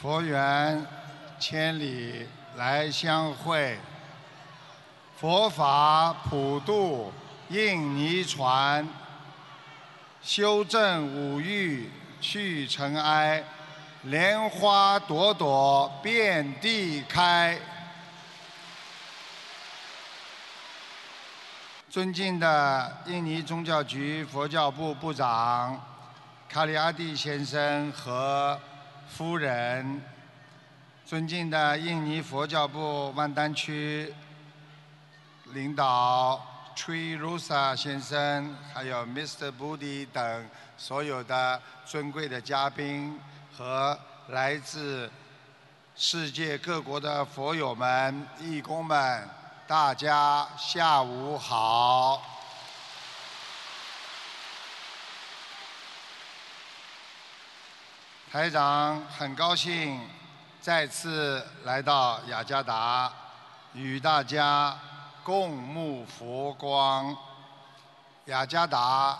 佛缘千里来相会，佛法普渡印尼传，修正五欲去尘埃，莲花朵朵遍地开。尊敬的印尼宗教局佛教部部长卡里阿蒂先生和夫人，尊敬的印尼佛教部万丹区领导 Tree Rosa 先生，还有 Mr. Budi 等所有的尊贵的嘉宾和来自世界各国的佛友们、义工们，大家下午好。台长很高兴再次来到雅加达，与大家共沐佛光。雅加达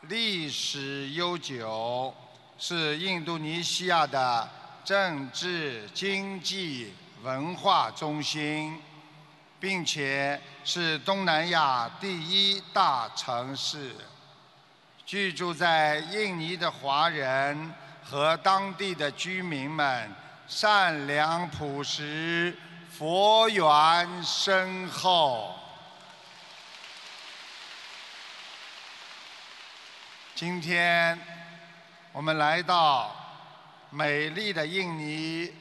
历史悠久，是印度尼西亚的政治、经济、文化中心，并且是东南亚第一大城市。居住在印尼的华人和当地的居民们善良朴实，佛缘深厚。今天我们来到美丽的印尼，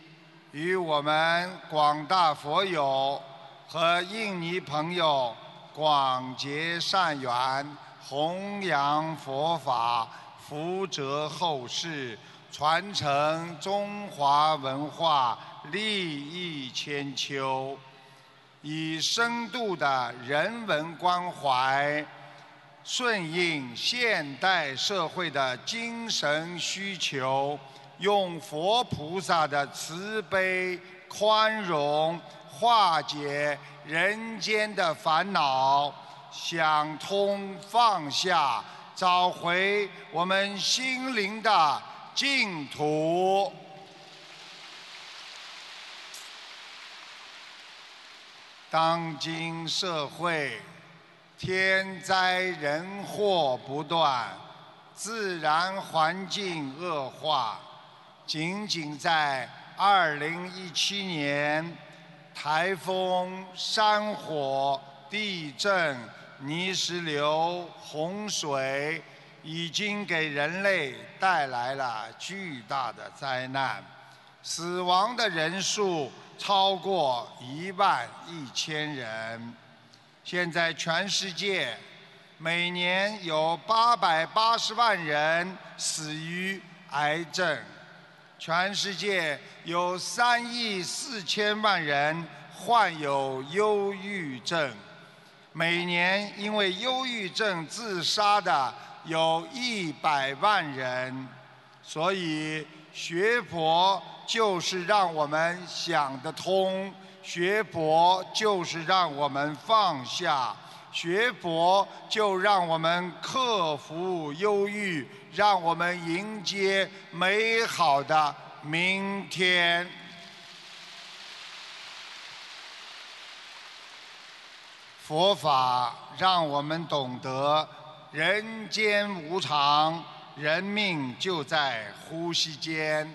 与我们广大佛友和印尼朋友广结善缘，弘扬佛法，福泽后世，传承中华文化，利益千秋。以深度的人文关怀。顺应现代社会的精神需求，用佛菩萨的慈悲宽容化解人间的烦恼，想通放下，找回我们心灵的净土。当今社会。天灾人祸不断，自然环境恶化。仅仅在2017年，台风、山火、地震、泥石流、洪水，已经给人类带来了巨大的灾难，死亡的人数超过一万一千人。现在全世界每年有八百八十万人死于癌症，全世界有三亿四千万人患有忧郁症，每年因为忧郁症自杀的有一百万人，所以学佛就是让我们想得通。学佛就是让我们放下，学佛就让我们克服忧郁，让我们迎接美好的明天。佛法让我们懂得人间无常，人命就在呼吸间，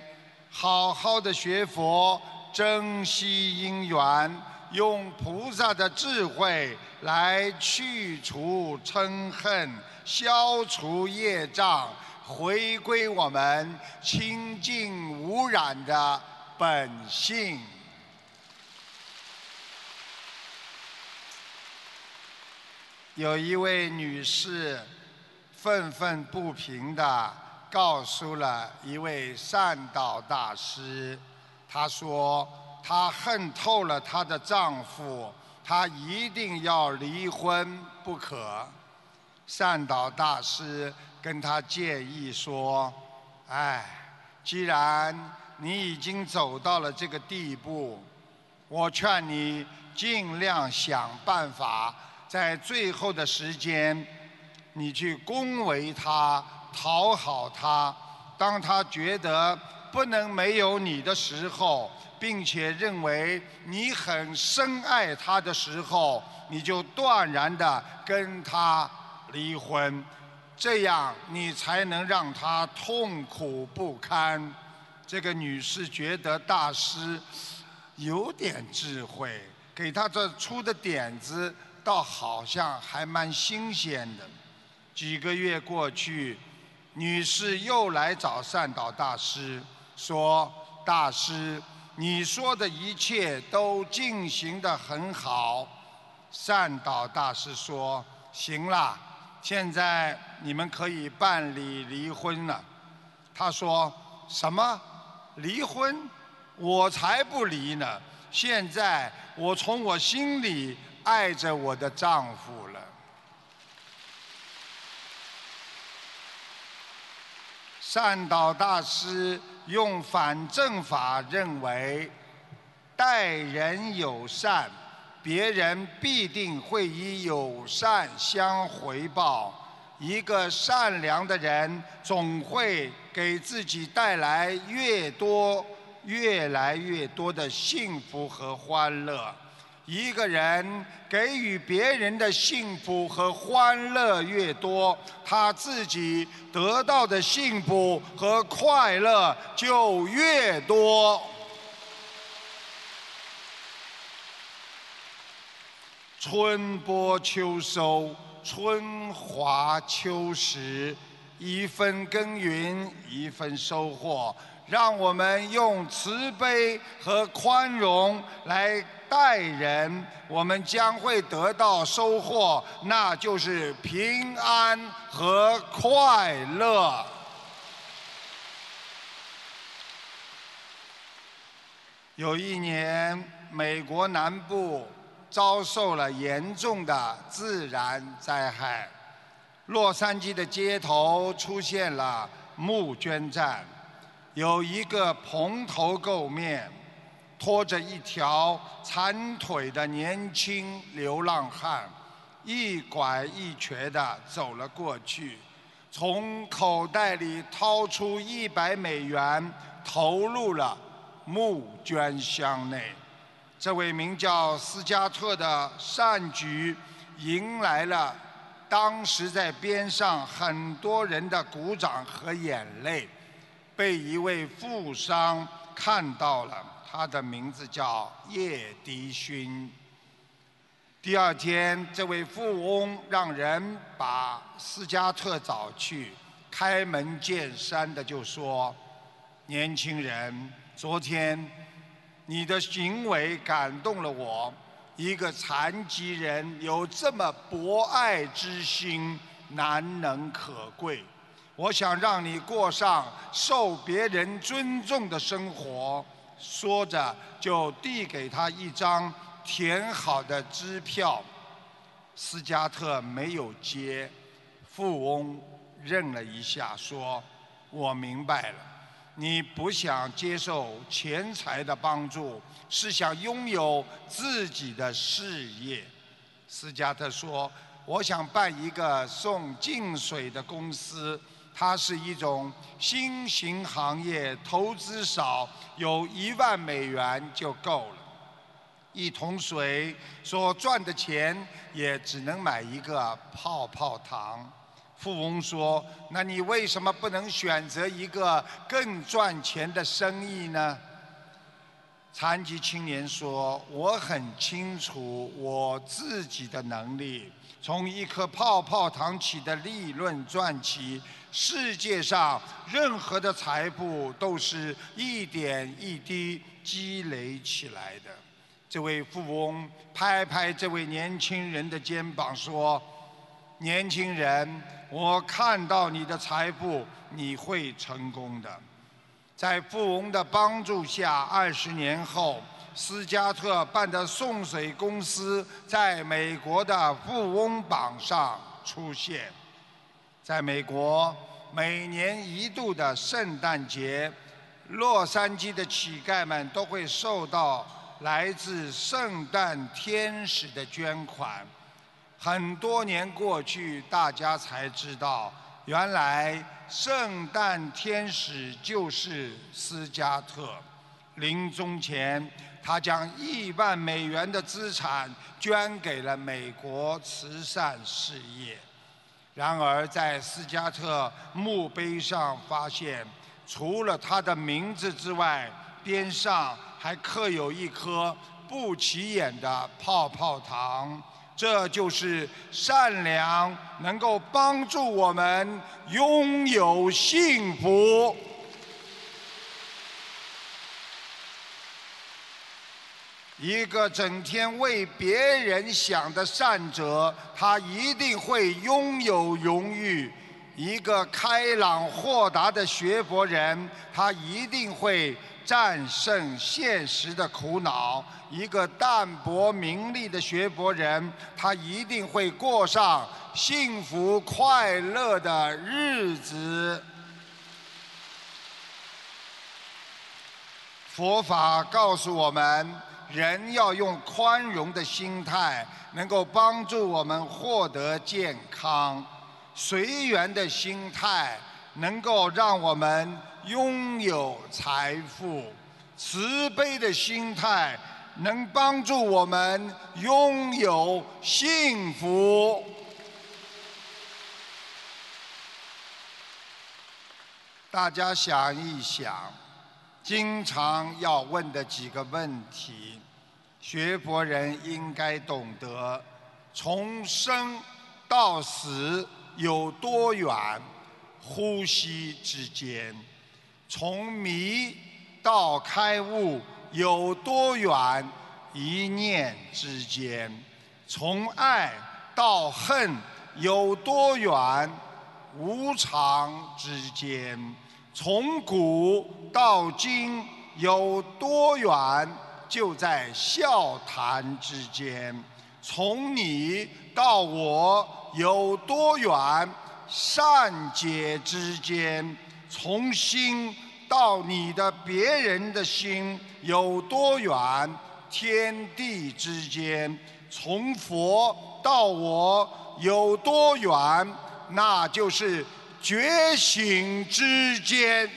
好好的学佛。珍惜因缘，用菩萨的智慧来去除嗔恨，消除业障，回归我们清净无染的本性。有一位女士愤愤不平地告诉了一位善导大师。她说：“她恨透了她的丈夫，她一定要离婚不可。”善导大师跟她建议说：“哎，既然你已经走到了这个地步，我劝你尽量想办法，在最后的时间，你去恭维他，讨好他，当他觉得。”不能没有你的时候，并且认为你很深爱他的时候，你就断然的跟他离婚，这样你才能让他痛苦不堪。这个女士觉得大师有点智慧，给她这出的点子倒好像还蛮新鲜的。几个月过去，女士又来找善导大师，说：“大师，你说的一切都进行得很好。”善导大师说：“行了，现在你们可以办理离婚了。”他说：“什么？离婚？我才不离呢！现在我从我心里爱着我的丈夫了。”善导大师用反正法认为，待人友善，别人必定会以友善相回报。一个善良的人，总会给自己带来越多、越来越多的幸福和欢乐。一个人给予别人的幸福和欢乐越多，他自己得到的幸福和快乐就越多。春播秋收，春华秋实，一分耕耘一分收获。让我们用慈悲和宽容来。待人，我们将会得到收获，那就是平安和快乐。有一年，美国南部遭受了严重的自然灾害，洛杉矶的街头出现了募捐站，有一个蓬头垢面。拖着一条残腿的年轻流浪汉，一拐一瘸地走了过去，从口袋里掏出一百美元，投入了募捐箱内。这位名叫斯加特的善举，迎来了当时在边上很多人的鼓掌和眼泪，被一位富商看到了。他的名字叫叶迪勋。第二天，这位富翁让人把斯加特找去，开门见山的就说：“年轻人，昨天你的行为感动了我。一个残疾人有这么博爱之心，难能可贵。我想让你过上受别人尊重的生活。”说着，就递给他一张填好的支票。斯嘉特没有接，富翁愣了一下，说：“我明白了，你不想接受钱财的帮助，是想拥有自己的事业。”斯嘉特说：“我想办一个送净水的公司。”它是一种新型行业，投资少，有一万美元就够了。一桶水所赚的钱也只能买一个泡泡糖。富翁说：“那你为什么不能选择一个更赚钱的生意呢？”残疾青年说：“我很清楚我自己的能力，从一颗泡泡糖起的利润赚起。世界上任何的财富都是一点一滴积累起来的。”这位富翁拍拍这位年轻人的肩膀说：“年轻人，我看到你的财富，你会成功的。”在富翁的帮助下，二十年后，斯嘉特办的送水公司在美国的富翁榜上出现。在美国，每年一度的圣诞节，洛杉矶的乞丐们都会受到来自圣诞天使的捐款。很多年过去，大家才知道。原来圣诞天使就是斯嘉特。临终前，他将亿万美元的资产捐给了美国慈善事业。然而，在斯加特墓碑上发现，除了他的名字之外，边上还刻有一颗不起眼的泡泡糖。这就是善良能够帮助我们拥有幸福。一个整天为别人想的善者，他一定会拥有荣誉；一个开朗豁达的学佛人，他一定会战胜现实的苦恼；一个淡泊名利的学佛人，他一定会过上幸福快乐的日子。佛法告诉我们。人要用宽容的心态，能够帮助我们获得健康；随缘的心态，能够让我们拥有财富；慈悲的心态，能帮助我们拥有幸福。大家想一想。经常要问的几个问题，学佛人应该懂得：从生到死有多远？呼吸之间。从迷到开悟有多远？一念之间。从爱到恨有多远？无常之间。从古到今有多远？就在笑谈之间。从你到我有多远？善解之间。从心到你的别人的心有多远？天地之间。从佛到我有多远？那就是。觉醒之间，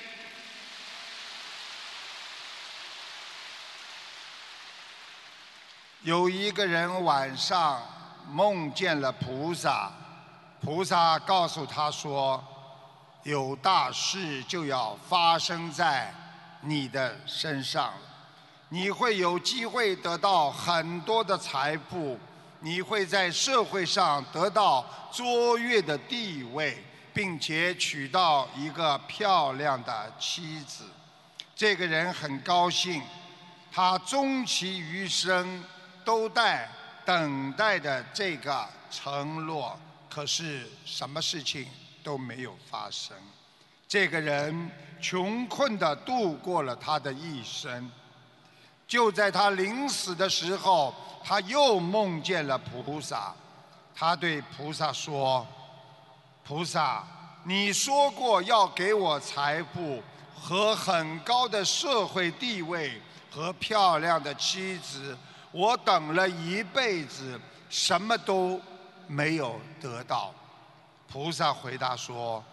有一个人晚上梦见了菩萨，菩萨告诉他说：“有大事就要发生在你的身上，你会有机会得到很多的财富，你会在社会上得到卓越的地位。”并且娶到一个漂亮的妻子，这个人很高兴，他终其余生都在等待着这个承诺，可是什么事情都没有发生。这个人穷困地度过了他的一生，就在他临死的时候，他又梦见了菩萨，他对菩萨说。菩萨，你说过要给我财富和很高的社会地位和漂亮的妻子，我等了一辈子，什么都没有得到。菩萨回答说：“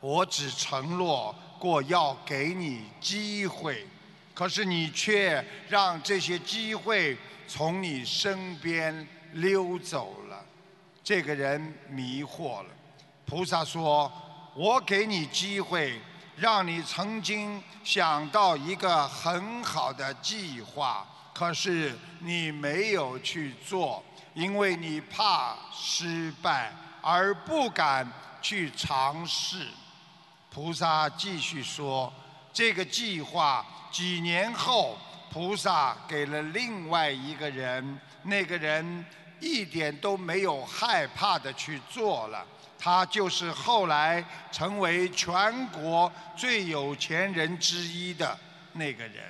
我只承诺过要给你机会，可是你却让这些机会从你身边溜走了。”这个人迷惑了。菩萨说：“我给你机会，让你曾经想到一个很好的计划，可是你没有去做，因为你怕失败而不敢去尝试。”菩萨继续说：“这个计划几年后，菩萨给了另外一个人，那个人一点都没有害怕的去做了。”他就是后来成为全国最有钱人之一的那个人。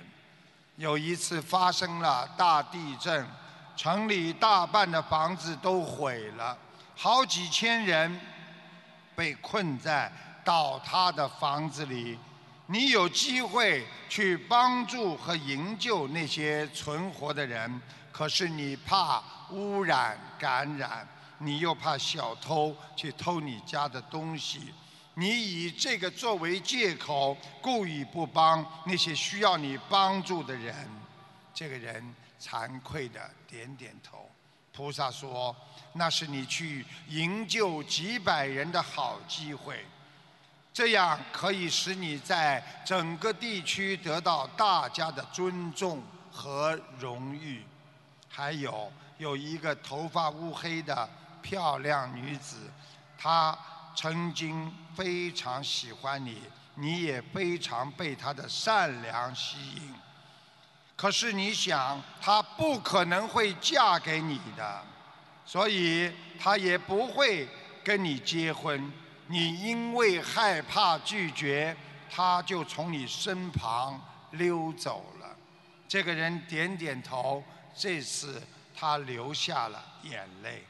有一次发生了大地震，城里大半的房子都毁了，好几千人被困在倒塌的房子里。你有机会去帮助和营救那些存活的人，可是你怕污染感染。你又怕小偷去偷你家的东西，你以这个作为借口，故意不帮那些需要你帮助的人。这个人惭愧的点点头。菩萨说：“那是你去营救几百人的好机会，这样可以使你在整个地区得到大家的尊重和荣誉。”还有有一个头发乌黑的漂亮女子，她曾经非常喜欢你，你也非常被她的善良吸引。可是你想，她不可能会嫁给你的，所以她也不会跟你结婚。你因为害怕拒绝，她就从你身旁溜走了。这个人点点头。这次他流下了眼泪。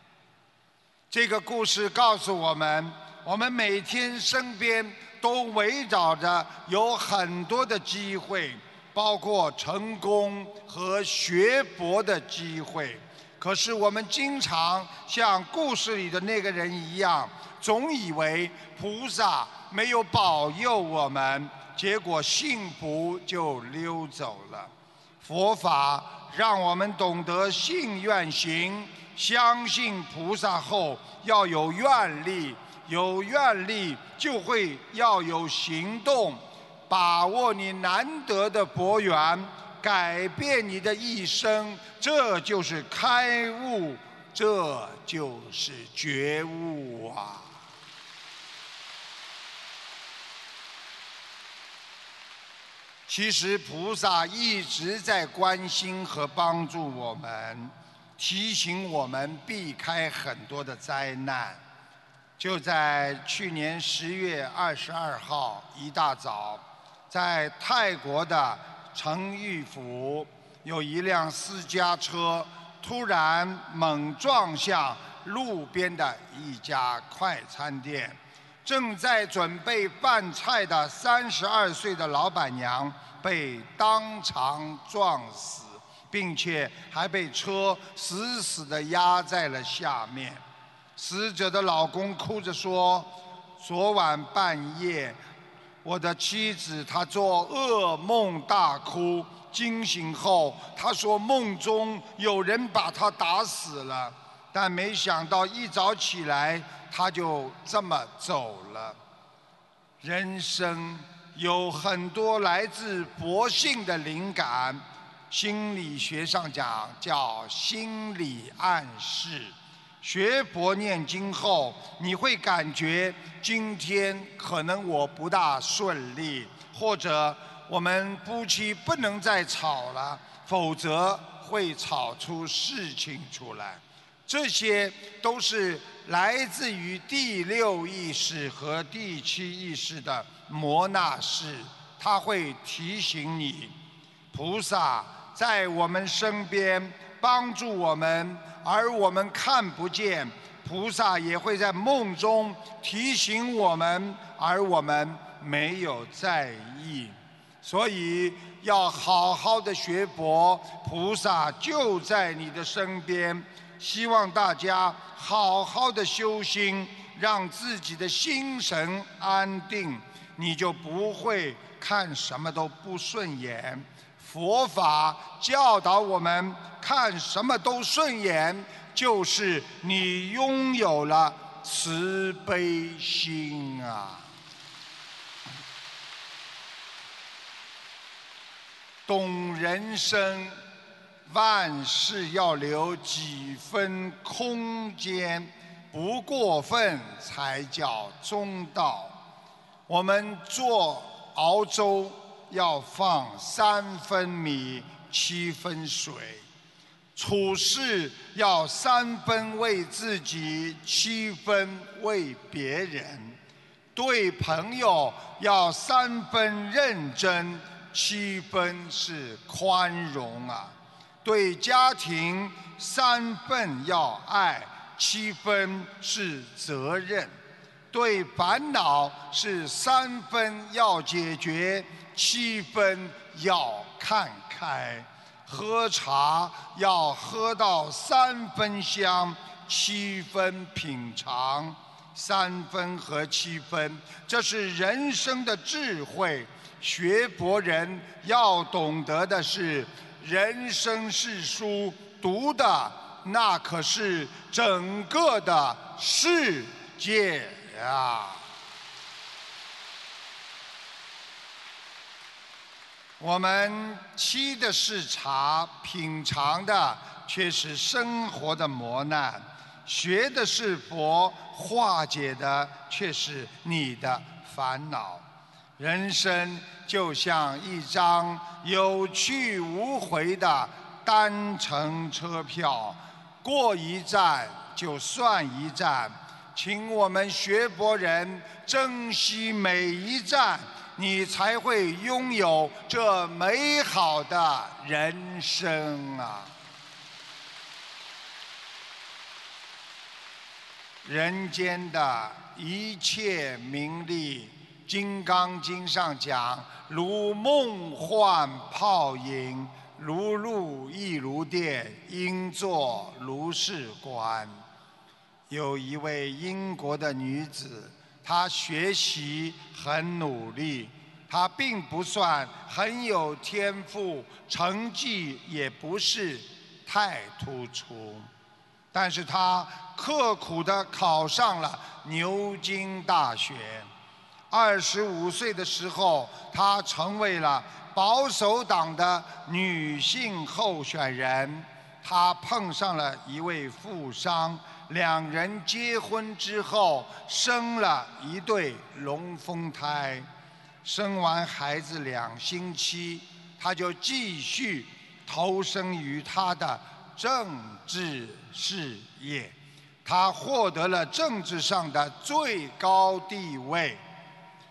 这个故事告诉我们：我们每天身边都围绕着有很多的机会，包括成功和学博的机会。可是我们经常像故事里的那个人一样，总以为菩萨没有保佑我们，结果幸福就溜走了。佛法。让我们懂得信愿行，相信菩萨后要有愿力，有愿力就会要有行动，把握你难得的佛缘，改变你的一生，这就是开悟，这就是觉悟啊！其实菩萨一直在关心和帮助我们，提醒我们避开很多的灾难。就在去年十月二十二号一大早，在泰国的成玉府，有一辆私家车突然猛撞向路边的一家快餐店。正在准备饭菜的三十二岁的老板娘被当场撞死，并且还被车死死地压在了下面。死者的老公哭着说：“昨晚半夜，我的妻子她做噩梦大哭，惊醒后她说梦中有人把她打死了，但没想到一早起来。”他就这么走了。人生有很多来自佛性的灵感，心理学上讲叫心理暗示。学佛念经后，你会感觉今天可能我不大顺利，或者我们夫妻不能再吵了，否则会吵出事情出来。这些都是来自于第六意识和第七意识的摩纳式，它会提醒你，菩萨在我们身边帮助我们，而我们看不见，菩萨也会在梦中提醒我们，而我们没有在意，所以要好好的学佛，菩萨就在你的身边。希望大家好好的修心，让自己的心神安定，你就不会看什么都不顺眼。佛法教导我们，看什么都顺眼，就是你拥有了慈悲心啊！懂人生。万事要留几分空间，不过分才叫中道。我们做熬粥要放三分米，七分水；处事要三分为自己，七分为别人；对朋友要三分认真，七分是宽容啊。对家庭三分要爱，七分是责任；对烦恼是三分要解决，七分要看开；喝茶要喝到三分香，七分品尝；三分和七分，这是人生的智慧。学博人要懂得的是，人生是书，读的那可是整个的世界呀。我们沏的是茶，品尝的却是生活的磨难；学的是佛，化解的却是你的烦恼。人生就像一张有去无回的单程车票，过一站就算一站。请我们学佛人珍惜每一站。你才会拥有这美好的人生啊！人间的一切名利，《金刚经》上讲，如梦幻泡影，如露亦如电，应作如是观。有一位英国的女子。她学习很努力，她并不算很有天赋，成绩也不是太突出，但是她刻苦地考上了牛津大学。二十五岁的时候，她成为了保守党的女性候选人。她碰上了一位富商。两人结婚之后，生了一对龙凤胎。生完孩子两星期，她就继续投身于她的政治事业。他获得了政治上的最高地位，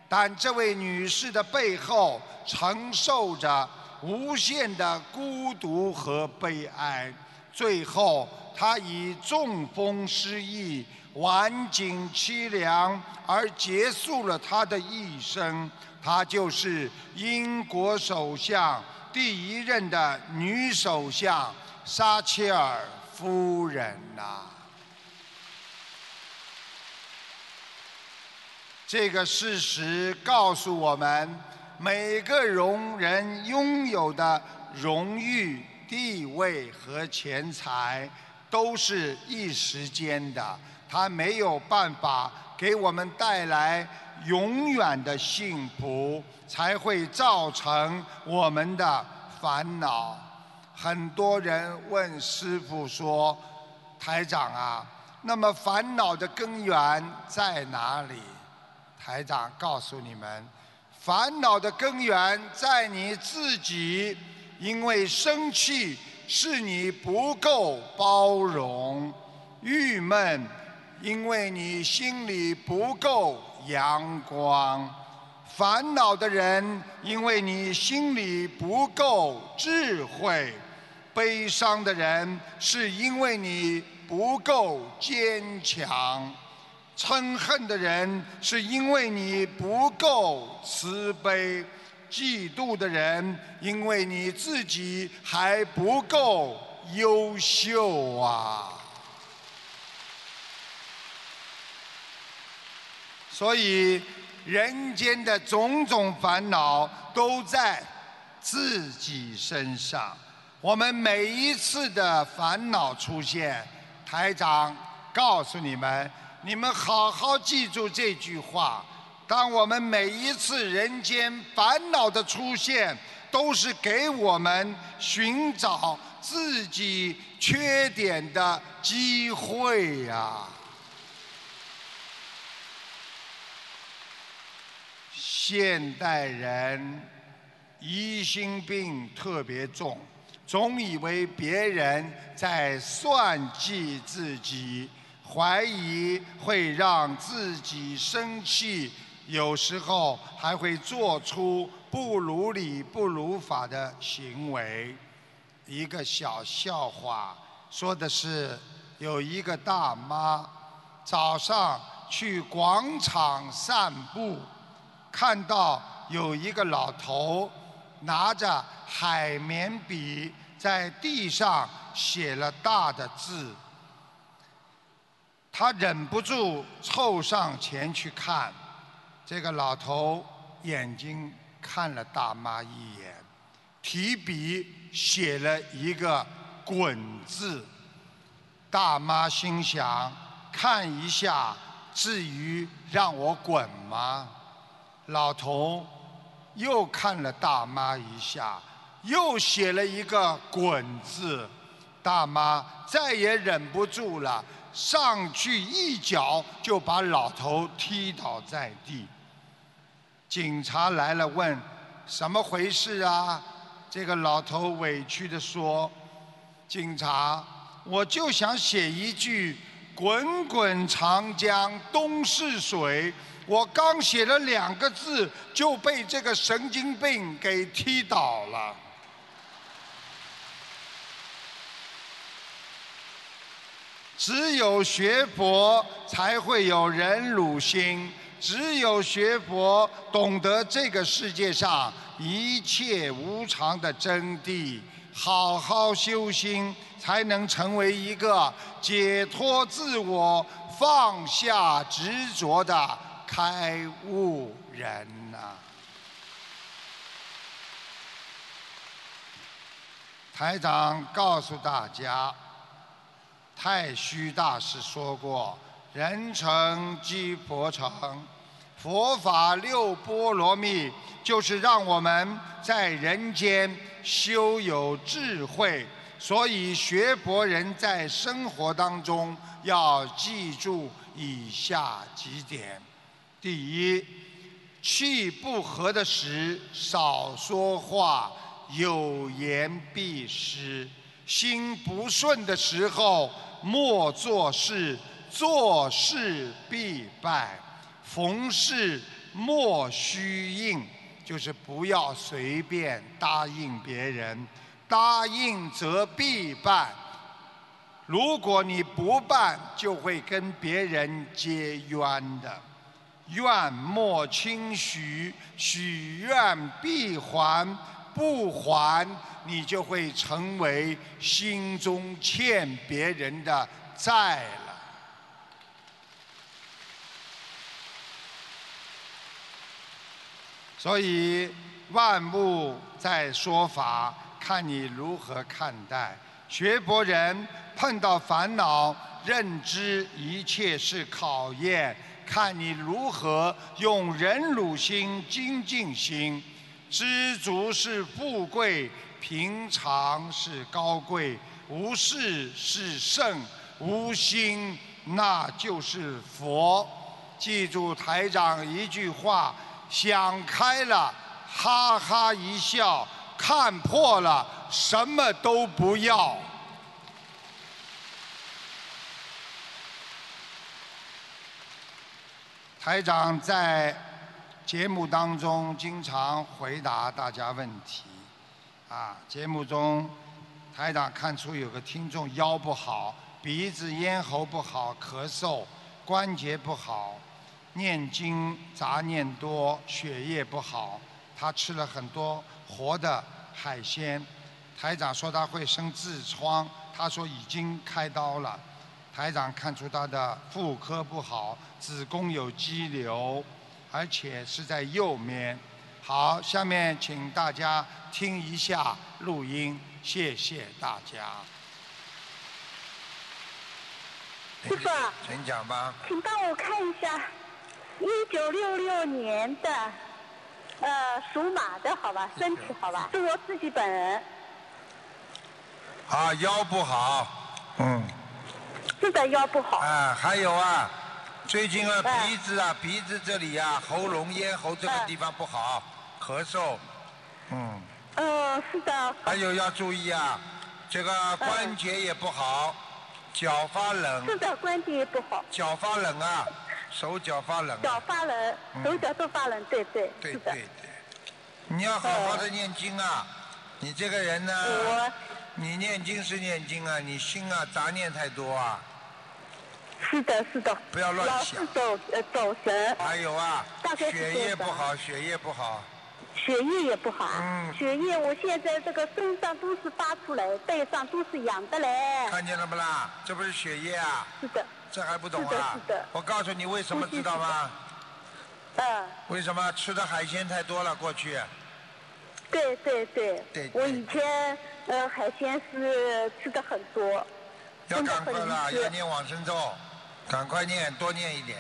但这位女士的背后承受着无限的孤独和悲哀。最后。她以中风失忆、晚景凄凉而结束了她的一生。她就是英国首相第一任的女首相撒切尔夫人呐。这个事实告诉我们，每个荣人拥有的荣誉、地位和钱财。都是一时间的，它没有办法给我们带来永远的幸福，才会造成我们的烦恼。很多人问师傅说：“台长啊，那么烦恼的根源在哪里？”台长告诉你们，烦恼的根源在你自己，因为生气。是你不够包容、郁闷，因为你心里不够阳光；烦恼的人，因为你心里不够智慧；悲伤的人，是因为你不够坚强；嗔恨的人，是因为你不够慈悲。嫉妒的人，因为你自己还不够优秀啊！所以，人间的种种烦恼都在自己身上。我们每一次的烦恼出现，台长告诉你们，你们好好记住这句话。当我们每一次人间烦恼的出现，都是给我们寻找自己缺点的机会呀。现代人疑心病特别重，总以为别人在算计自己，怀疑会让自己生气。有时候还会做出不如理不如法的行为。一个小笑话，说的是有一个大妈早上去广场散步，看到有一个老头拿着海绵笔在地上写了大的字。他忍不住凑上前去看，这个老头眼睛看了大妈一眼，提笔写了一个“滚”字。大妈心想：看一下，至于让我滚吗？老头又看了大妈一下，又写了一个“滚”字。大妈再也忍不住了，上去一脚就把老头踢倒在地。警察来了，问：“什么回事啊？”这个老头委屈地说：“警察，我就想写一句‘滚滚长江东逝水’，我刚写了两个字，就被这个神经病给踢倒了。”只有学佛，才会有忍辱心；只有学佛，懂得这个世界上一切无常的真谛。好好修心，才能成为一个解脱自我、放下执着的开悟人呐！台长告诉大家。太虚大师说过：“人成即佛成，佛法六波罗蜜就是让我们在人间修有智慧。所以学佛人在生活当中要记住以下几点：第一，气不和的时少说话，有言必失；心不顺的时候。”莫做事，做事必败；逢事莫虚应，就是不要随便答应别人。答应则必败，如果你不办，就会跟别人结冤的。愿莫轻许，许愿必还。不还，你就会成为心中欠别人的债了。所以万物在说法，看你如何看待。学佛人碰到烦恼，认知一切是考验，看你如何用忍辱心、精进心。知足是富贵，平常是高贵，无事是圣，无心那就是佛。记住台长一句话：想开了，哈哈一笑；看破了，什么都不要。台长在。节目当中经常回答大家问题，啊，节目中台长看出有个听众腰不好，鼻子咽喉不好，咳嗽，关节不好，念经杂念多，血液不好，他吃了很多活的海鲜，台长说他会生痔疮，他说已经开刀了，台长看出他的妇科不好，子宫有肌瘤。而且是在右面。好，下面请大家听一下录音，谢谢大家。师傅，请讲吧。请帮我看一下，一九六六年的，呃，属马的好吧，身体好吧，是我自己本人。啊，腰不好，嗯。是的，腰不好。啊，还有啊。最近啊，鼻子啊，鼻子这里啊，喉咙、咽喉这个地方不好，咳嗽，嗯。嗯，是的。还有要注意啊，这个关节也不好，脚发冷。是的，关节也不好。脚发冷啊，手脚发冷。脚发冷，手脚都发冷，对对。对对对。你要好好的念经啊，你这个人呢，你念经是念经啊，你心啊杂念太多啊。是的，是的，不要乱想，走呃走神。还有啊，大概血液不好，血液不好。血液也不好。嗯血液我现在这个身上都是发出来，背上都是痒的嘞。看见了不啦？这不是血液啊？是的，这还不懂是的啊是的？我告诉你为什么知道吗？嗯，为什么吃的海鲜太多了？过去对对对。对对我以前呃海鲜是吃的很多，要赶快了，要念往生咒，赶快念，多念一点，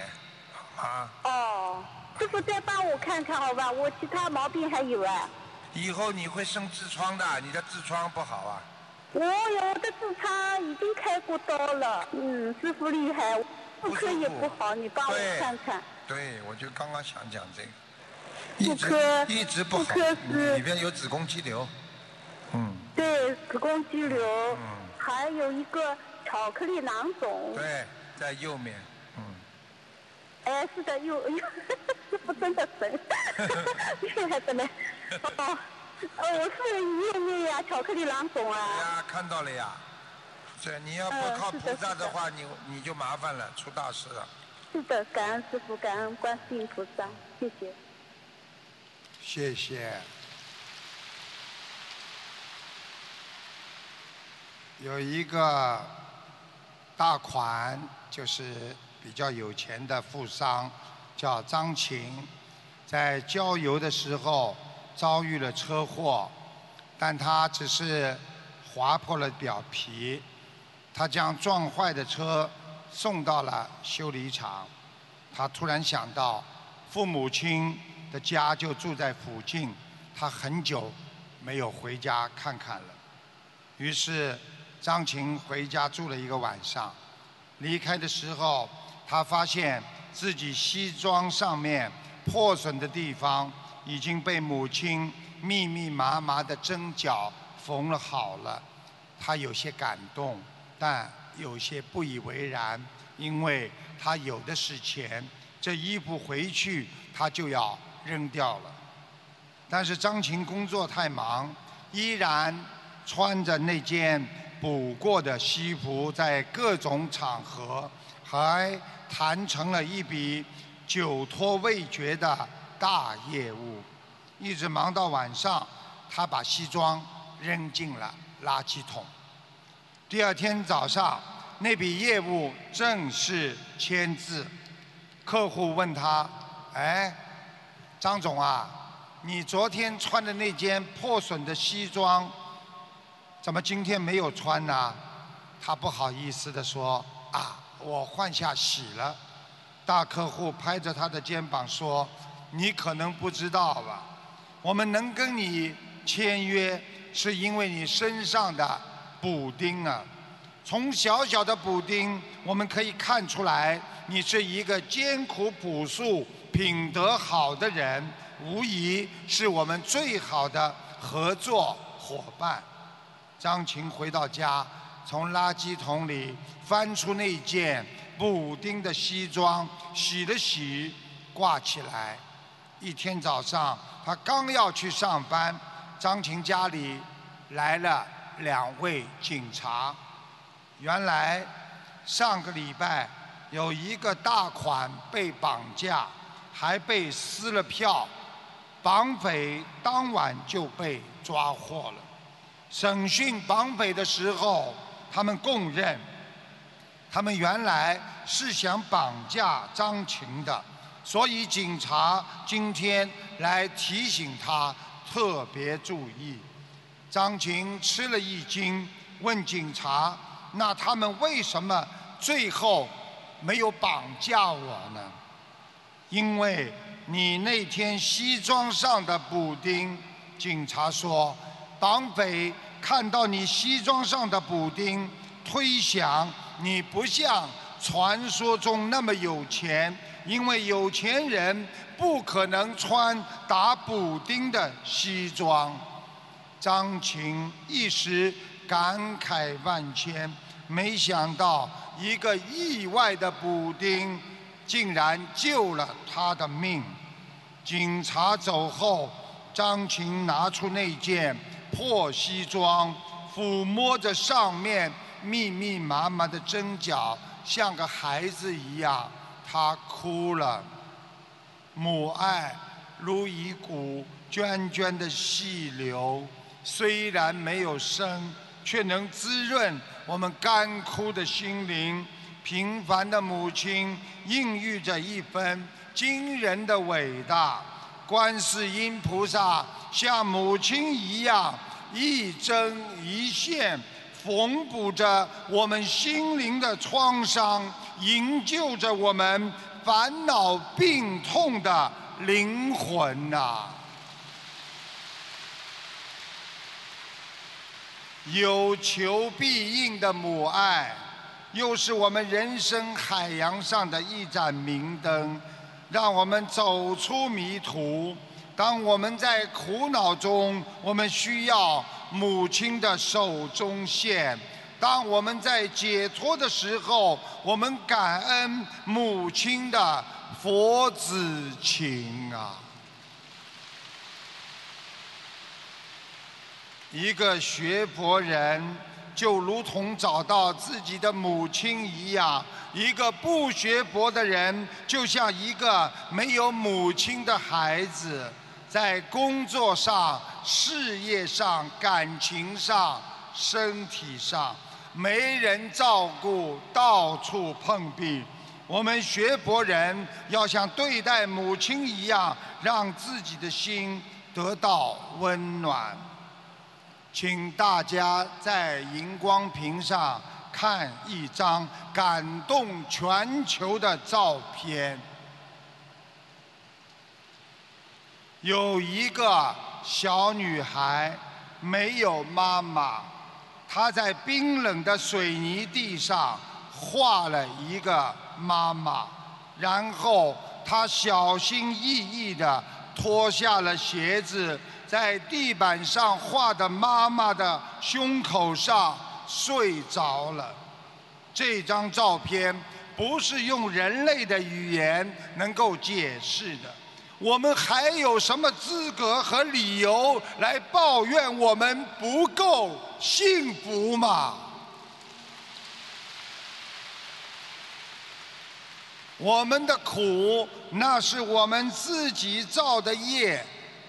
啊！哦，师傅再帮我看看好吧，我其他毛病还有啊。以后你会生痔疮的，你的痔疮不好啊。我有的痔疮已经开过刀了，嗯，师傅厉害，妇科也不好，你帮我看看。对，我就刚刚想讲这个，一直妇科一直不好妇科，是里边有子宫肌瘤，嗯，对，子宫肌瘤，嗯还有一个巧克力囊肿。对，在右面，嗯，哎，是的，右右，师傅真的神，厉害的嘞。哦，呃，我是右面呀，巧克力囊肿对啊。呀，看到了呀。这你要不嗯靠菩萨的话，你你就麻烦了，出大事了。是的，感恩师傅，感恩观世音菩萨，谢谢。谢谢。有一个大款，就是比较有钱的富商，叫张琴，在郊游的时候遭遇了车祸，但他只是划破了表皮，他将撞坏的车送到了修理厂。他突然想到，父母亲的家就住在附近，他很久没有回家看看了。于是张琴回家住了一个晚上。离开的时候，他发现自己西装上面破损的地方已经被母亲密密麻麻的针脚缝了好了。他有些感动，但有些不以为然，因为他有的是钱，这衣服回去他就要扔掉了。但是张琴工作太忙，依然穿着那件补过的西服，在各种场合还谈成了一笔久拖未决的大业务。一直忙到晚上，他把西装扔进了垃圾桶。第二天早上，那笔业务正式签字。客户问他：“哎，张总啊，你昨天穿的那件破损的西装，怎么今天没有穿呢？”他不好意思地说：“啊，我换下洗了。”大客户拍着他的肩膀说：“你可能不知道吧，我们能跟你签约，是因为你身上的补丁啊。从小小的补丁，我们可以看出来，你是一个艰苦朴素、品德好的人，无疑是我们最好的合作伙伴。”张琴回到家，从垃圾桶里翻出那件补丁的西装，洗了洗，挂起来。一天早上，他刚要去上班，张琴家里来了两位警察。原来上个礼拜有一个大款被绑架，还被撕了票，绑匪当晚就被抓获了。审讯绑匪的时候，他们供认，他们原来是想绑架张琴的，所以警察今天来提醒他特别注意。张琴吃了一惊，问警察：“那他们为什么最后没有绑架我呢？”因为你那天西装上的补丁，警察说，绑匪看到你西装上的补丁，推想你不像传说中那么有钱，因为有钱人不可能穿打补丁的西装。张琴一时感慨万千，没想到一个意外的补丁，竟然救了他的命。警察走后，张琴拿出那件破西装，抚摸着上面密密麻麻的针脚，像个孩子一样，他哭了。母爱如一股涓涓的细流，虽然没有声，却能滋润我们干枯的心灵。平凡的母亲，孕育着一份惊人的伟大。观世音菩萨像母亲一样，一针一线缝补着我们心灵的创伤，营救着我们烦恼病痛的灵魂呐、有求必应的母爱，又是我们人生海洋上的一盏明灯，让我们走出迷途。当我们在苦恼中，我们需要母亲的手中线；当我们在解脱的时候，我们感恩母亲的佛子情啊！一个学佛人就如同找到自己的母亲一样，一个不学佛的人就像一个没有母亲的孩子，在工作上、事业上、感情上、身体上没人照顾，到处碰壁。我们学佛人要像对待母亲一样，让自己的心得到温暖。请大家在荧光屏上看一张感动全球的照片。有一个小女孩没有妈妈，她在冰冷的水泥地上画了一个妈妈，然后她小心翼翼地脱下了鞋子。在地板上画的妈妈的胸口上睡着了。这张照片不是用人类的语言能够解释的。我们还有什么资格和理由来抱怨我们不够幸福吗？我们的苦，那是我们自己造的业。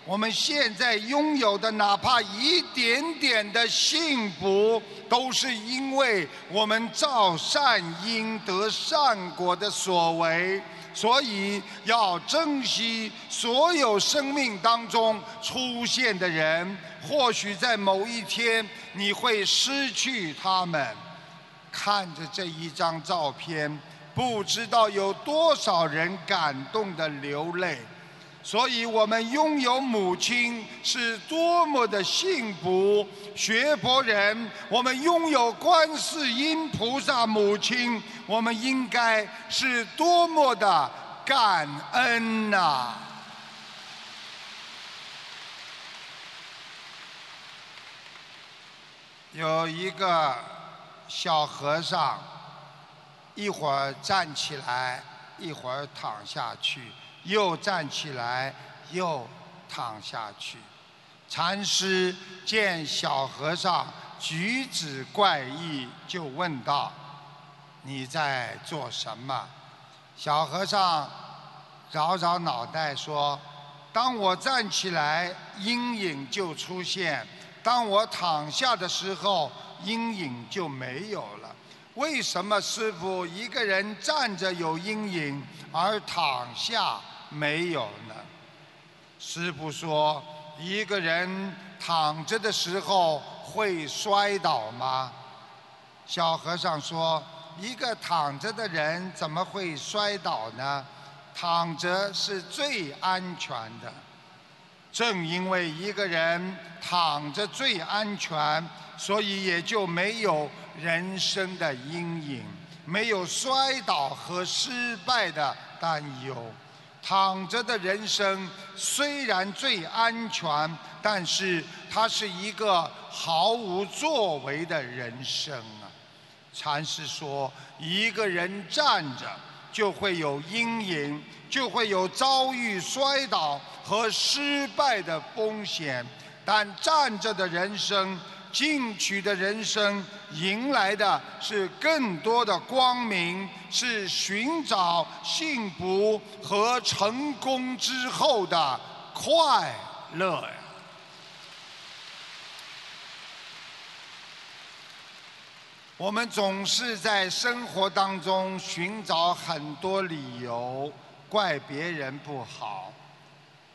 我们现在拥有的哪怕一点点的幸福，都是因为我们造善因得善果的所为。所以要珍惜所有生命当中出现的人。或许在某一天你会失去他们。看着这一张照片，不知道有多少人感动的流泪。所以我们拥有母亲是多么的幸福，学佛人，我们拥有观世音菩萨母亲，我们应该是多么的感恩呐、有一个小和尚，一会儿站起来，一会儿躺下去。又站起来，又躺下去。禅师见小和尚举止怪异，就问道：“你在做什么？”小和尚挠挠脑袋说：“当我站起来，阴影就出现；当我躺下的时候，阴影就没有了。为什么师傅一个人站着有阴影，而躺下？”没有呢。师傅说，一个人躺着的时候会摔倒吗？小和尚说，一个躺着的人怎么会摔倒呢？躺着是最安全的。正因为一个人躺着最安全，所以也就没有人生的阴影，没有摔倒和失败的担忧。躺着的人生虽然最安全，但是它是一个毫无作为的人生啊。禅师说，一个人站着就会有阴影，就会有遭遇摔倒和失败的风险，但站着的人生。进取的人生迎来的是更多的光明，是寻找幸福和成功之后的快乐呀。我们总是在生活当中寻找很多理由，怪别人不好。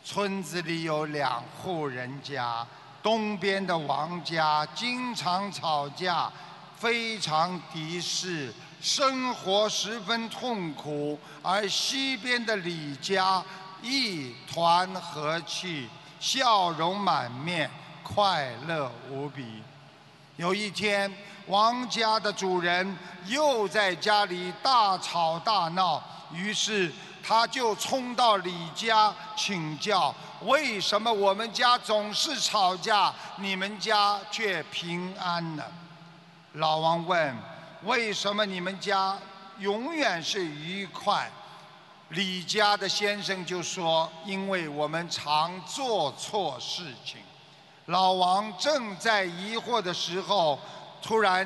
村子里有两户人家，东边的王家经常吵架，非常敌视，生活十分痛苦；而西边的李家一团和气，笑容满面，快乐无比。有一天。王家的主人又在家里大吵大闹，于是他就冲到李家请教：为什么我们家总是吵架，你们家却平安呢？老王问：为什么你们家永远是愉快？李家的先生就说：因为我们常做错事情。老王正在疑惑的时候。突然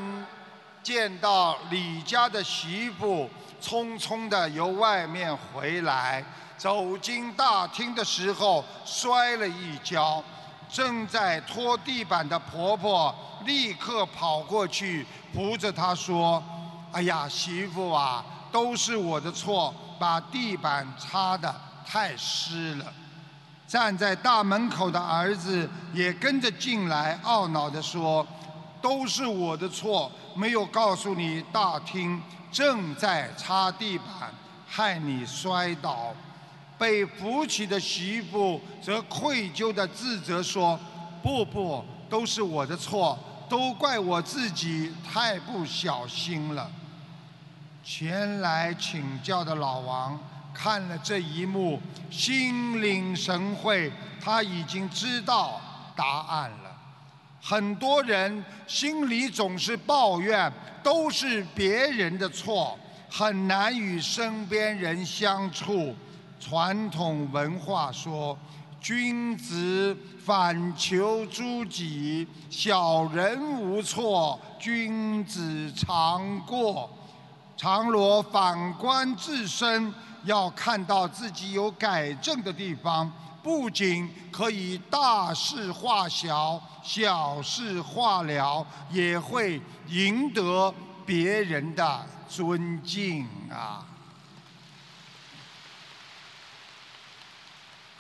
见到李家的媳妇匆匆的由外面回来，走进大厅的时候摔了一跤，正在拖地板的婆婆立刻跑过去扶着她说：“哎呀，媳妇啊，都是我的错，把地板擦得太湿了。”站在大门口的儿子也跟着进来，懊恼地说。都是我的错，没有告诉你大厅正在擦地板，害你摔倒。被扶起的媳妇则愧疚地自责说：“不不，都是我的错，都怪我自己太不小心了。”前来请教的老王看了这一幕，心领神会，他已经知道答案了。很多人心里总是抱怨，都是别人的错，很难与身边人相处。传统文化说：“君子反求诸己，小人无错，君子常过。”常罗反观自身，要看到自己有改正的地方。不仅可以大事化小，小事化了，也会赢得别人的尊敬啊！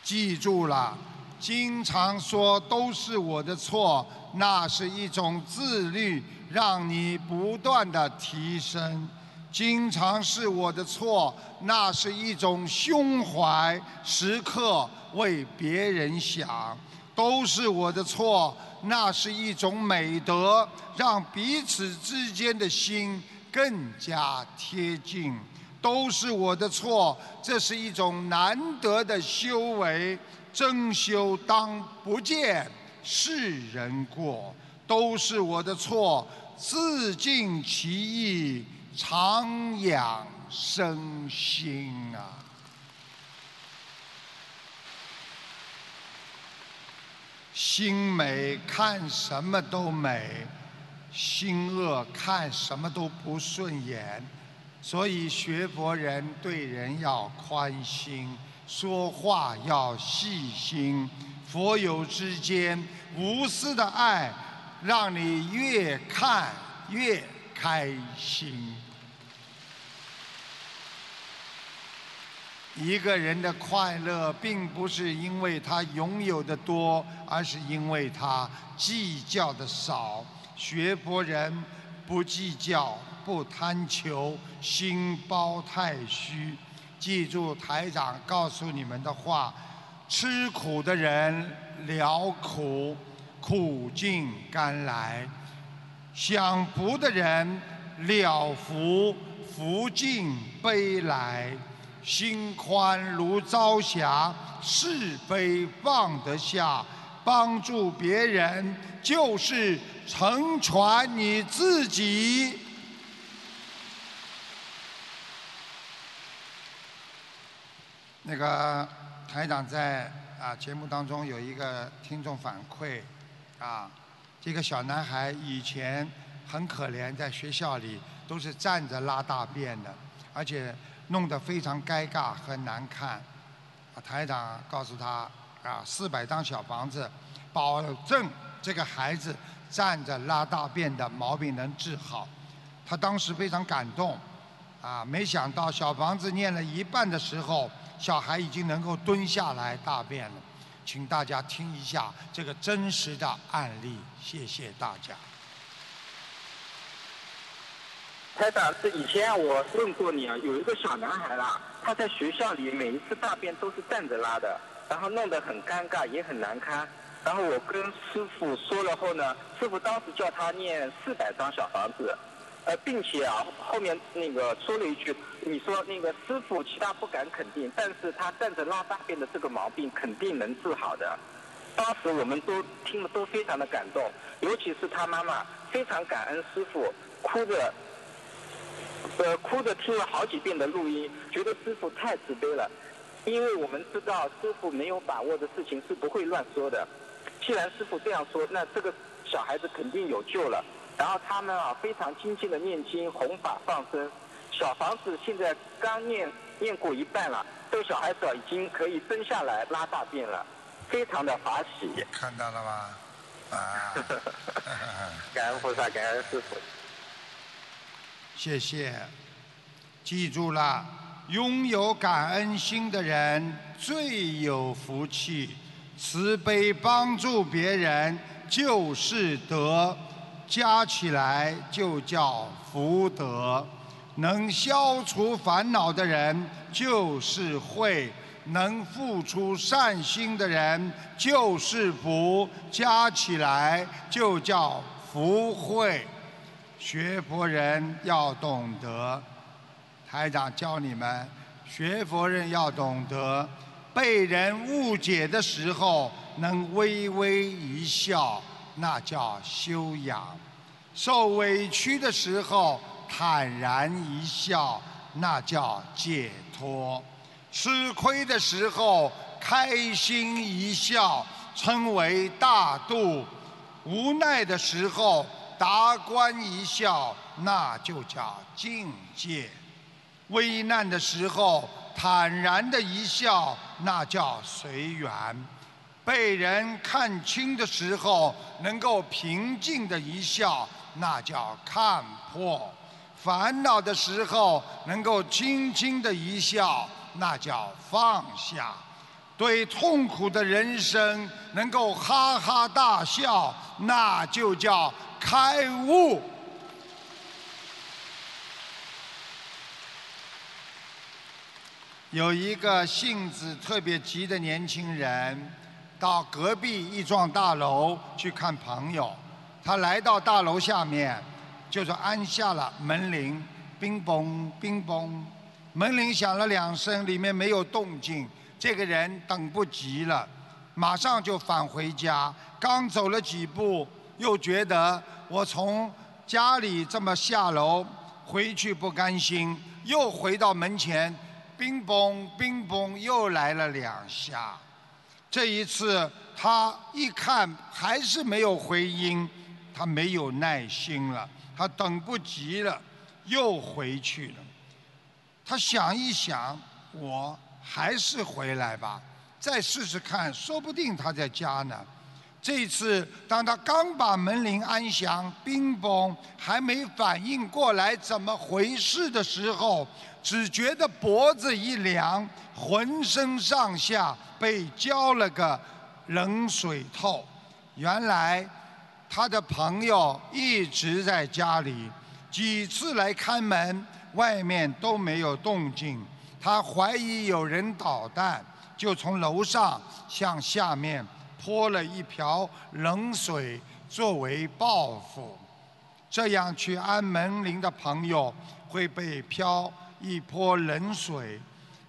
记住了，经常说都是我的错，那是一种自律，让你不断的提升。经常是我的错，那是一种胸怀，时刻为别人想；都是我的错，那是一种美德，让彼此之间的心更加贴近；都是我的错，这是一种难得的修为，真修当不见世人过；都是我的错，自尽其意。常养生心啊，心美看什么都美，心恶看什么都不顺眼。所以学佛人对人要宽心，说话要细心。佛友之间无私的爱，让你越看越开心。一个人的快乐，并不是因为他拥有的多，而是因为他计较的少。学佛人不计较，不贪求，心包太虚。记住台长告诉你们的话：吃苦的人了苦，苦尽甘来；享福的人了福，福尽悲来。心宽如朝霞，是非放得下，帮助别人就是成全你自己。那个台长在啊节目当中有一个听众反馈，啊，这个小男孩以前很可怜，在学校里都是站着拉大便的，而且。弄得非常尴尬和难看，啊台长告诉他，啊，四百张小房子，保证这个孩子站着拉大便的毛病能治好。他当时非常感动，啊，没想到小房子念了一半的时候，小孩已经能够蹲下来大便了。请大家听一下这个真实的案例，谢谢大家。台长，是以前我问过你啊，有一个小男孩啦，他在学校里每一次大便都是站着拉的，然后弄得很尴尬，也很难堪。然后我跟师傅说了后呢，师傅当时叫他念四百张小房子。呃，并且啊，后面那个说了一句，你说那个师傅其他不敢肯定，但是他站着拉大便的这个毛病肯定能治好的。当时我们都听了都非常的感动，尤其是他妈妈非常感恩师傅，哭着，呃，哭着听了好几遍的录音，觉得师傅太慈悲了，因为我们知道师傅没有把握的事情是不会乱说的。既然师傅这样说，那这个小孩子肯定有救了。然后他们啊非常精进的念经弘法放生，小房子现在刚念念过一半了，这个小孩子已经可以蹲下来拉大便了，非常的法喜。看到了吗？啊！感恩菩萨，感恩师傅。谢谢，记住了，拥有感恩心的人最有福气，慈悲帮助别人就是德。加起来就叫福德，能消除烦恼的人就是慧，能付出善心的人就是福，加起来就叫福慧。学佛人要懂得，台长教你们，学佛人要懂得，被人误解的时候能微微一笑。那叫修养，受委屈的时候坦然一笑，那叫解脱；吃亏的时候开心一笑，称为大度；无奈的时候达观一笑，那就叫境界；危难的时候坦然的一笑，那叫随缘。被人看清的时候，能够平静的一笑，那叫看破；烦恼的时候，能够轻轻的一笑，那叫放下；对痛苦的人生，能够哈哈大笑，那就叫开悟。有一个性子特别急的年轻人。到隔壁一幢大楼去看朋友，他来到大楼下面，就是按下了门铃，冰嘣冰嘣，门铃响了两声，里面没有动静，这个人等不及了，马上就返回家，刚走了几步，又觉得我从家里这么下楼回去不甘心，又回到门前，冰嘣冰嘣又来了两下。这一次，他一看还是没有回音，他没有耐心了，他等不及了，又回去了。他想一想，我还是回来吧，再试试看，说不定他在家呢。这次，当他刚把门铃按响，冰崩还没反应过来怎么回事的时候，只觉得脖子一凉，浑身上下。被浇了个冷水透，原来他的朋友一直在家里，几次来看门，外面都没有动静。他怀疑有人捣蛋，就从楼上向下面泼了一瓢冷水作为报复。这样去安门铃的朋友会被飘一泼冷水。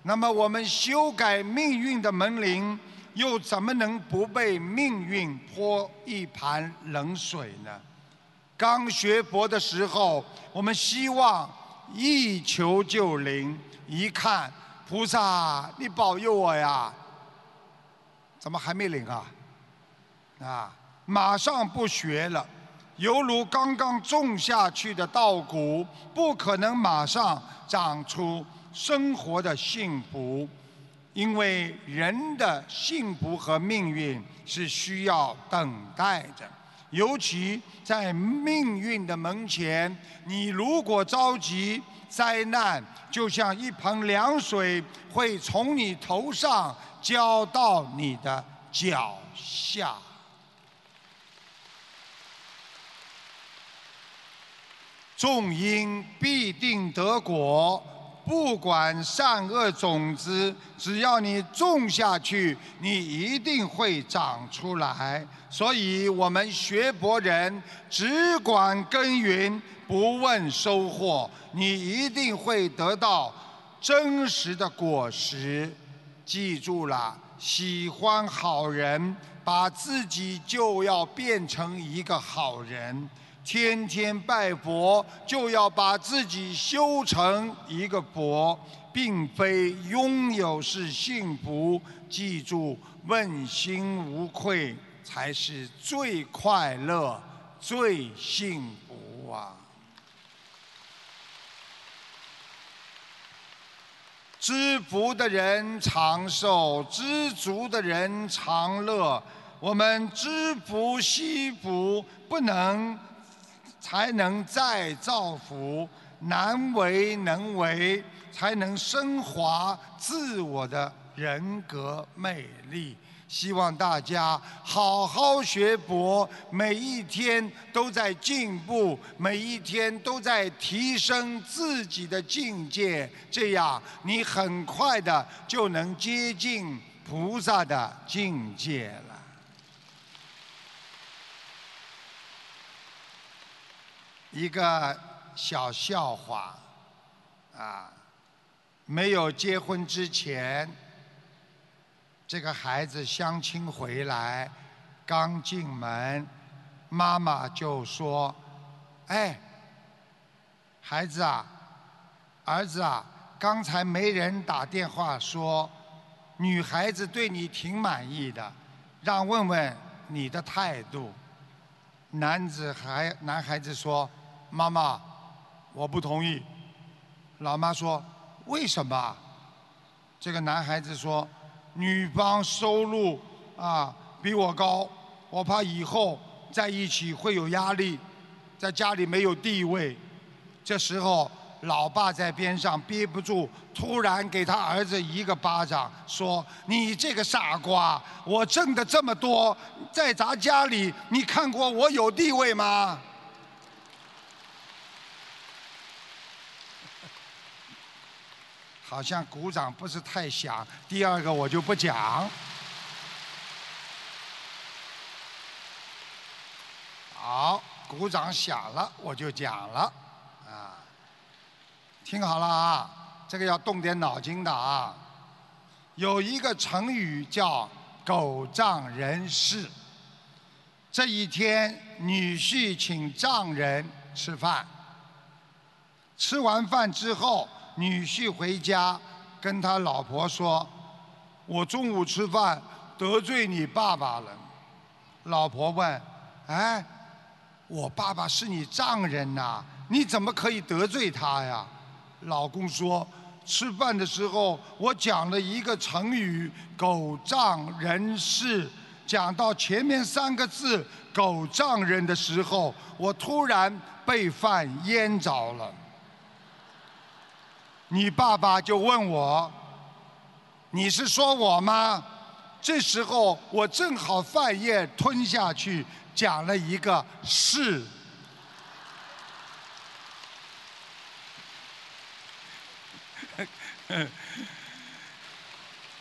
那么我们修改命运的门铃，又怎么能不被命运泼一盘冷水呢？刚学佛的时候，我们希望一求就灵，一看菩萨，你保佑我呀！怎么还没灵啊？啊，马上不学了，犹如刚刚种下去的稻谷，不可能马上长出。生活的幸福，因为人的幸福和命运是需要等待的，尤其在命运的门前，你如果着急，灾难就像一盆凉水会从你头上浇到你的脚下。种因必定得果，不管善恶种子，只要你种下去，你一定会长出来。所以，我们学佛人只管耕耘，不问收获，你一定会得到真实的果实。记住了，喜欢好人，把自己就要变成一个好人。天天拜佛，就要把自己修成一个佛，并非拥有是幸福。记住，问心无愧才是最快乐、最幸福啊！知福的人长寿，知足的人长乐。我们知福惜福，不能。才能再造福，难为能为，才能升华自我的人格魅力。希望大家好好学佛，每一天都在进步，每一天都在提升自己的境界，这样你很快的就能接近菩萨的境界了。一个小笑话，啊，没有结婚之前，这个孩子相亲回来，刚进门，妈妈就说：“哎，孩子啊，儿子啊，刚才没人打电话说，女孩子对你挺满意的，让问问你的态度。”男子孩男孩子说。妈妈，我不同意。老妈说：“为什么？”这个男孩子说：“女方收入啊比我高，我怕以后在一起会有压力，在家里没有地位。”这时候，老爸在边上憋不住，突然给他儿子一个巴掌，说：“你这个傻瓜！我挣的这么多，在咱家里，你看过我有地位吗？”好像鼓掌不是太响，第二个我就不讲。好，鼓掌响了，我就讲了。啊，听好了啊，这个要动点脑筋的啊。有一个成语叫“狗仗人势”。这一天，女婿请丈人吃饭，吃完饭之后。女婿回家，跟他老婆说：“我中午吃饭得罪你爸爸了。”老婆问：“哎，我爸爸是你丈人呐，你怎么可以得罪他呀？”老公说：“吃饭的时候我讲了一个成语‘狗仗人势’，讲到前面三个字‘狗仗人’的时候，我突然被饭淹着了。”你爸爸就问我：“你是说我吗？”这时候我正好饭咽吞下去，讲了一个“是”。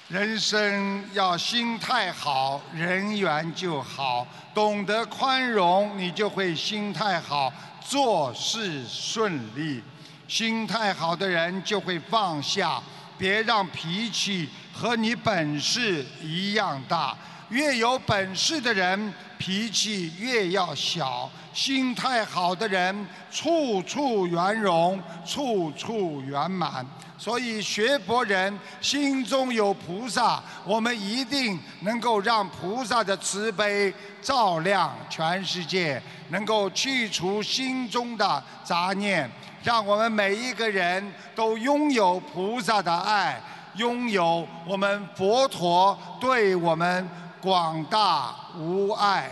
人生要心态好，人缘就好；懂得宽容，你就会心态好，做事顺利。心态好的人就会放下，别让脾气和你本事一样大。越有本事的人，脾气越要小。心态好的人，处处圆融，处处圆满。所以学佛人心中有菩萨，我们一定能够让菩萨的慈悲照亮全世界，能够去除心中的杂念。让我们每一个人都拥有菩萨的爱，拥有我们佛陀对我们广大无碍。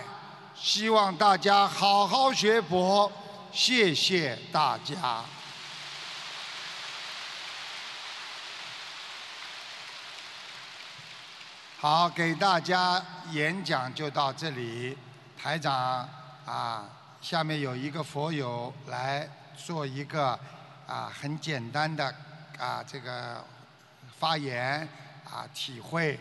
希望大家好好学佛，谢谢大家。好，给大家演讲就到这里。台长啊，下面有一个佛友来做一个啊很简单的啊这个发言啊体会。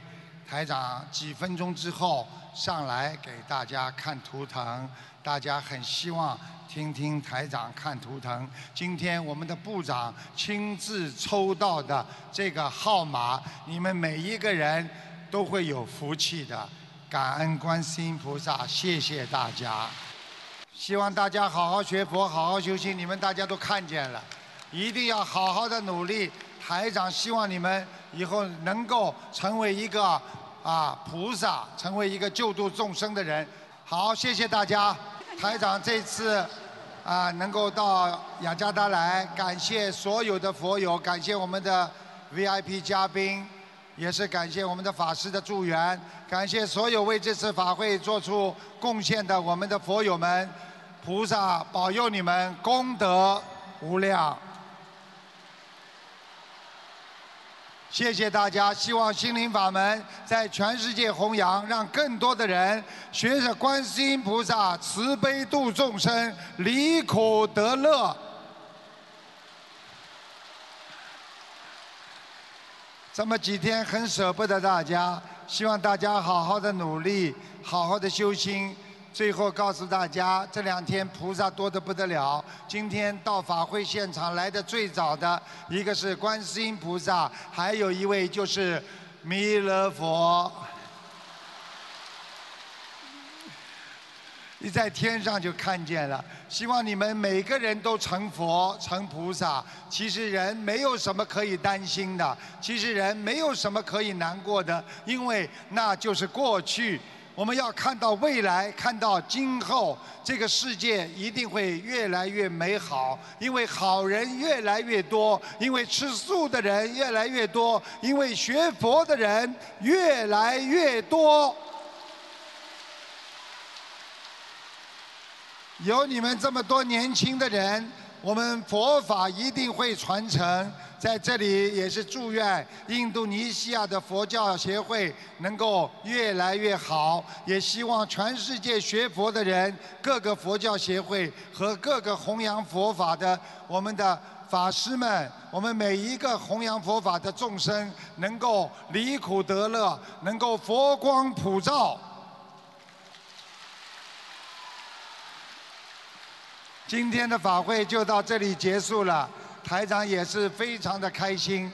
台长几分钟之后上来给大家看图腾，大家很希望听听台长看图腾。今天我们的部长亲自抽到的这个号码，你们每一个人都会有福气的。感恩观世音菩萨，谢谢大家。希望大家好好学佛，好好修心。你们大家都看见了，一定要好好的努力。台长希望你们以后能够成为一个啊菩萨，成为一个救度众生的人。好，谢谢大家。台长这次啊能够到雅加达来，感谢所有的佛友，感谢我们的 VIP 嘉宾。也是感谢我们的法师的助缘，感谢所有为这次法会做出贡献的我们的佛友们，菩萨保佑你们功德无量。谢谢大家，希望心灵法门在全世界弘扬，让更多的人学着观世音菩萨慈悲度众生，离苦得乐。这么几天很舍不得大家，希望大家好好的努力，好好的修心。最后告诉大家，这两天菩萨多得不得了。今天到法会现场来的最早的一个是观世音菩萨，还有一位就是弥勒佛。你在天上就看见了，希望你们每个人都成佛、成菩萨。其实人没有什么可以担心的，其实人没有什么可以难过的，因为那就是过去。我们要看到未来，看到今后，这个世界一定会越来越美好，因为好人越来越多，因为吃素的人越来越多，因为学佛的人越来越多。有你们这么多年轻的人，我们佛法一定会传承。在这里也是祝愿印度尼西亚的佛教协会能够越来越好，也希望全世界学佛的人、各个佛教协会和各个弘扬佛法的我们的法师们，我们每一个弘扬佛法的众生，能够离苦得乐，能够佛光普照。今天的法会就到这里结束了，台长也是非常的开心，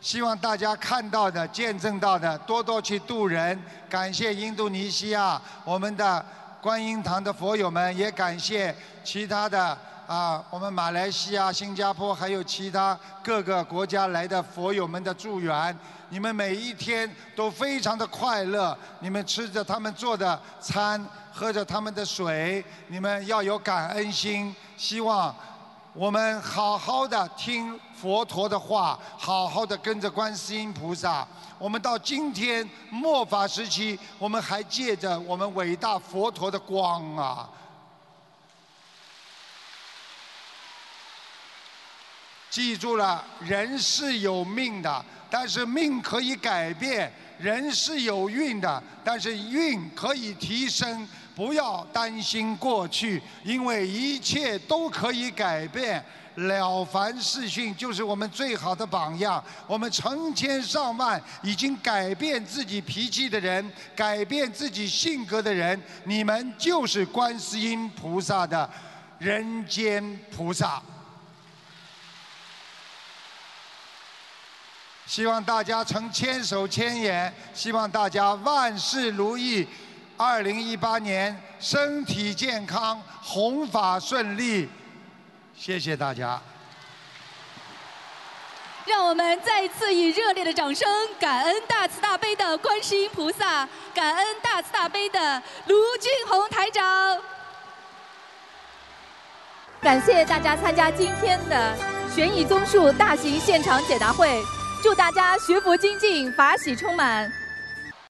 希望大家看到的、见证到的，多多去度人。感谢印度尼西亚我们的观音堂的佛友们，也感谢其他的啊，我们马来西亚、新加坡还有其他各个国家来的佛友们的助缘。你们每一天都非常的快乐，你们吃着他们做的餐。喝着他们的水，你们要有感恩心。希望我们好好的听佛陀的话，好好的跟着观世音菩萨。我们到今天末法时期，我们还借着我们伟大佛陀的光啊！记住了，人是有命的，但是命可以改变；人是有运的，但是运可以提升。不要担心过去，因为一切都可以改变。了凡四训就是我们最好的榜样。我们成千上万已经改变自己脾气的人，改变自己性格的人，你们就是观世音菩萨的人间菩萨。希望大家曾千手千眼，希望大家万事如意。二零一八年身体健康，弘法顺利，谢谢大家。让我们再一次以热烈的掌声，感恩大慈大悲的观世音菩萨，感恩大慈大悲的卢俊宏台长。感谢大家参加今天的悬疑综述大型现场解答会。祝大家学佛精进，法喜充满。